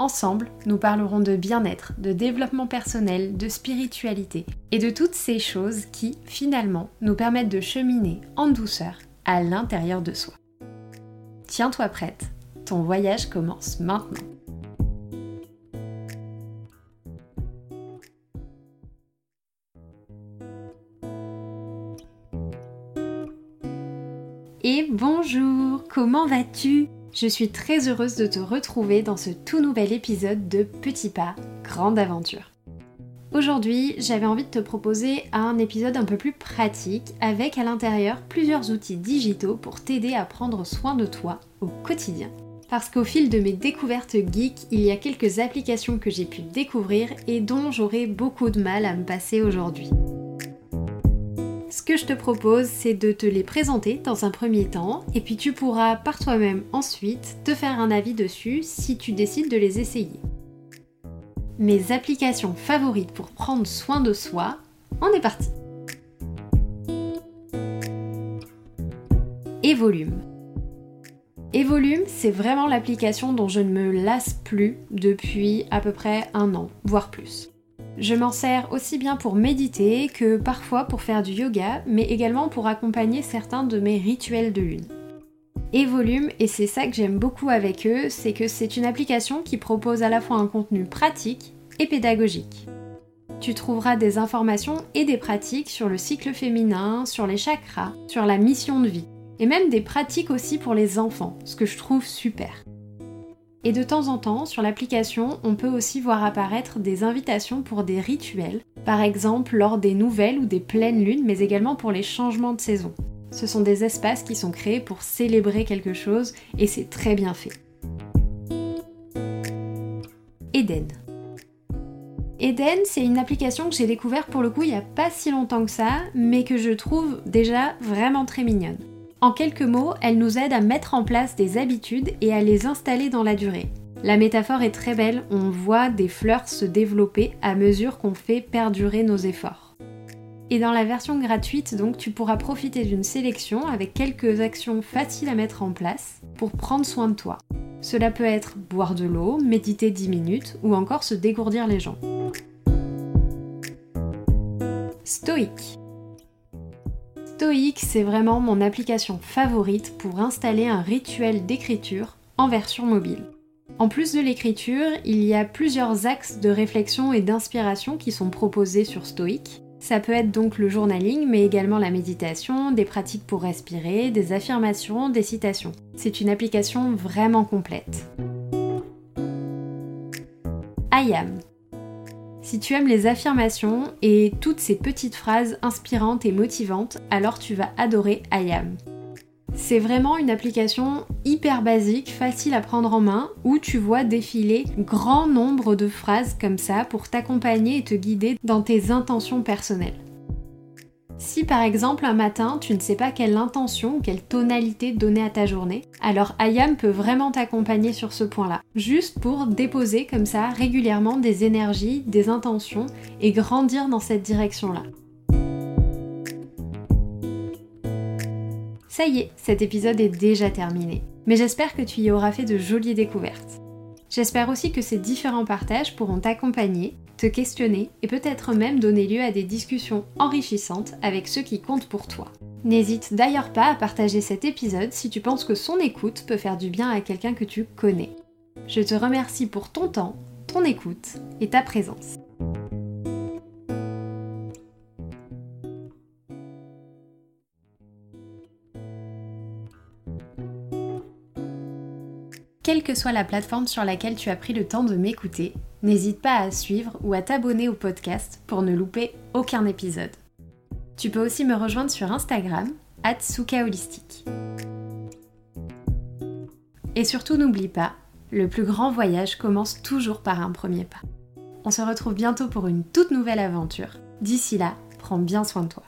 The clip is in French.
Ensemble, nous parlerons de bien-être, de développement personnel, de spiritualité et de toutes ces choses qui, finalement, nous permettent de cheminer en douceur à l'intérieur de soi. Tiens-toi prête, ton voyage commence maintenant. Et bonjour, comment vas-tu? Je suis très heureuse de te retrouver dans ce tout nouvel épisode de Petit pas, grande aventure. Aujourd'hui, j'avais envie de te proposer un épisode un peu plus pratique avec à l'intérieur plusieurs outils digitaux pour t'aider à prendre soin de toi au quotidien. Parce qu'au fil de mes découvertes geek, il y a quelques applications que j'ai pu découvrir et dont j'aurai beaucoup de mal à me passer aujourd'hui. Ce que je te propose, c'est de te les présenter dans un premier temps, et puis tu pourras par toi-même ensuite te faire un avis dessus si tu décides de les essayer. Mes applications favorites pour prendre soin de soi, on est parti Evolume. Evolume, c'est vraiment l'application dont je ne me lasse plus depuis à peu près un an, voire plus. Je m'en sers aussi bien pour méditer que parfois pour faire du yoga, mais également pour accompagner certains de mes rituels de lune. Et volume, et c'est ça que j'aime beaucoup avec eux, c'est que c'est une application qui propose à la fois un contenu pratique et pédagogique. Tu trouveras des informations et des pratiques sur le cycle féminin, sur les chakras, sur la mission de vie, et même des pratiques aussi pour les enfants, ce que je trouve super. Et de temps en temps, sur l'application, on peut aussi voir apparaître des invitations pour des rituels, par exemple lors des nouvelles ou des pleines lunes, mais également pour les changements de saison. Ce sont des espaces qui sont créés pour célébrer quelque chose et c'est très bien fait. Eden. Eden, c'est une application que j'ai découverte pour le coup il n'y a pas si longtemps que ça, mais que je trouve déjà vraiment très mignonne. En quelques mots, elle nous aide à mettre en place des habitudes et à les installer dans la durée. La métaphore est très belle, on voit des fleurs se développer à mesure qu'on fait perdurer nos efforts. Et dans la version gratuite, donc, tu pourras profiter d'une sélection avec quelques actions faciles à mettre en place pour prendre soin de toi. Cela peut être boire de l'eau, méditer 10 minutes ou encore se dégourdir les jambes. Stoïque. Stoic, c'est vraiment mon application favorite pour installer un rituel d'écriture en version mobile. En plus de l'écriture, il y a plusieurs axes de réflexion et d'inspiration qui sont proposés sur Stoic. Ça peut être donc le journaling, mais également la méditation, des pratiques pour respirer, des affirmations, des citations. C'est une application vraiment complète. IAM, si tu aimes les affirmations et toutes ces petites phrases inspirantes et motivantes, alors tu vas adorer IAM. C'est vraiment une application hyper basique, facile à prendre en main, où tu vois défiler grand nombre de phrases comme ça pour t'accompagner et te guider dans tes intentions personnelles. Si par exemple un matin tu ne sais pas quelle intention ou quelle tonalité donner à ta journée, alors Ayam peut vraiment t'accompagner sur ce point-là, juste pour déposer comme ça régulièrement des énergies, des intentions et grandir dans cette direction-là. Ça y est, cet épisode est déjà terminé, mais j'espère que tu y auras fait de jolies découvertes. J'espère aussi que ces différents partages pourront t'accompagner te questionner et peut-être même donner lieu à des discussions enrichissantes avec ceux qui comptent pour toi. N'hésite d'ailleurs pas à partager cet épisode si tu penses que son écoute peut faire du bien à quelqu'un que tu connais. Je te remercie pour ton temps, ton écoute et ta présence. Quelle que soit la plateforme sur laquelle tu as pris le temps de m'écouter, n'hésite pas à suivre ou à t'abonner au podcast pour ne louper aucun épisode. Tu peux aussi me rejoindre sur Instagram, Holistique. Et surtout n'oublie pas, le plus grand voyage commence toujours par un premier pas. On se retrouve bientôt pour une toute nouvelle aventure. D'ici là, prends bien soin de toi.